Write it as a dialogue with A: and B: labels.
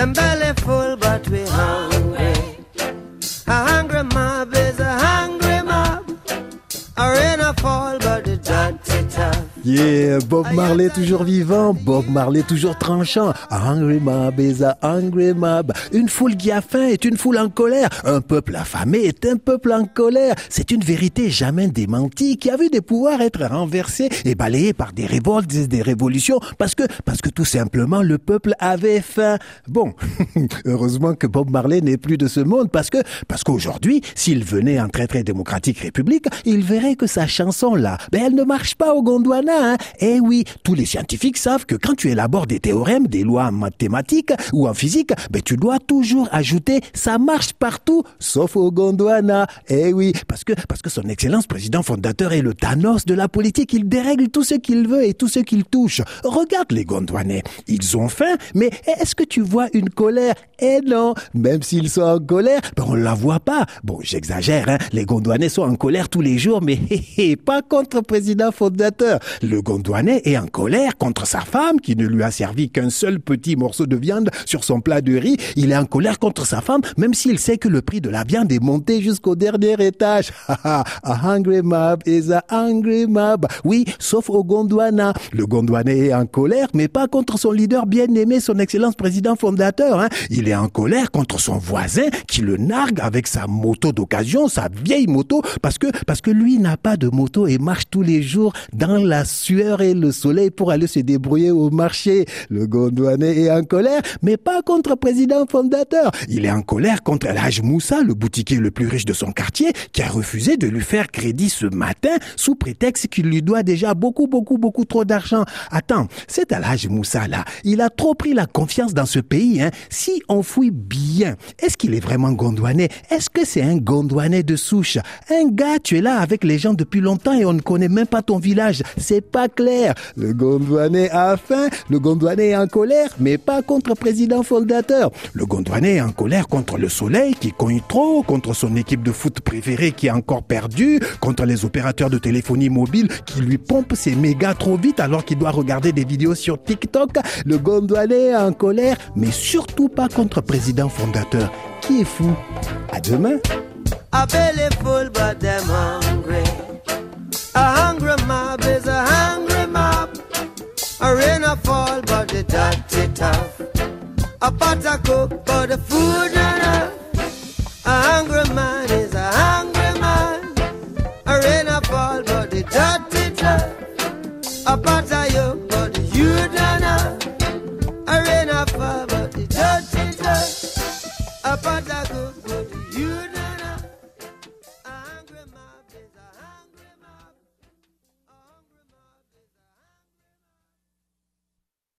A: Them belly full, but we hungry.
B: Yeah, Bob Marley toujours vivant, Bob Marley toujours tranchant. A hungry mob is a hungry mob. Une foule qui a faim est une foule en colère. Un peuple affamé est un peuple en colère. C'est une vérité jamais démentie qui a vu des pouvoirs être renversés et balayés par des révoltes et des révolutions parce que, parce que tout simplement le peuple avait faim. Bon, heureusement que Bob Marley n'est plus de ce monde parce que, parce qu'aujourd'hui, s'il venait en très très démocratique république, il verrait que sa chanson là, ben elle ne marche pas au Gondwana Hein. Eh oui, tous les scientifiques savent que quand tu élabores des théorèmes, des lois mathématiques ou en physique, ben tu dois toujours ajouter ça marche partout, sauf au Gondwana. Eh oui, parce que parce que son excellence président fondateur est le Thanos de la politique. Il dérègle tout ce qu'il veut et tout ce qu'il touche. Regarde les Gondwanais, ils ont faim, mais est-ce que tu vois une colère? Eh non, même s'ils sont en colère, ben on la voit pas. Bon, j'exagère, hein. les Gondwanais sont en colère tous les jours, mais pas contre président fondateur. Le Gondouanais est en colère contre sa femme qui ne lui a servi qu'un seul petit morceau de viande sur son plat de riz. Il est en colère contre sa femme même s'il sait que le prix de la viande est monté jusqu'au dernier étage. a hungry mob is a hungry mob. Oui, sauf au Gondwana. Le Gondouanais est en colère mais pas contre son leader bien-aimé, son excellence président fondateur. Hein. Il est en colère contre son voisin qui le nargue avec sa moto d'occasion, sa vieille moto, parce que, parce que lui n'a pas de moto et marche tous les jours dans la sueur et le soleil pour aller se débrouiller au marché. Le Gondouanais est en colère, mais pas contre le président fondateur. Il est en colère contre l'âge Moussa, le boutiquier le plus riche de son quartier, qui a refusé de lui faire crédit ce matin sous prétexte qu'il lui doit déjà beaucoup, beaucoup, beaucoup trop d'argent. Attends, cet Alhaj Moussa là, il a trop pris la confiance dans ce pays. Hein. Si on fouille bien, est-ce qu'il est vraiment gondouanais Est-ce que c'est un gondouanais de souche? Un gars, tu es là avec les gens depuis longtemps et on ne connaît même pas ton village. C'est pas clair. Le Gondouanais a faim, le Gondouanais est en colère, mais pas contre président fondateur. Le Gondouanais est en colère contre le soleil qui cogne trop, contre son équipe de foot préférée qui est encore perdue, contre les opérateurs de téléphonie mobile qui lui pompent ses mégas trop vite alors qu'il doit regarder des vidéos sur TikTok. Le Gondouanais est en colère, mais surtout pas contre président fondateur qui est fou? À demain.
A: A fall, but the dirty tough. A pot a cook, but the food not enough. A hungry man is a hungry man. A rain a fall, but the dirty tough. A pot a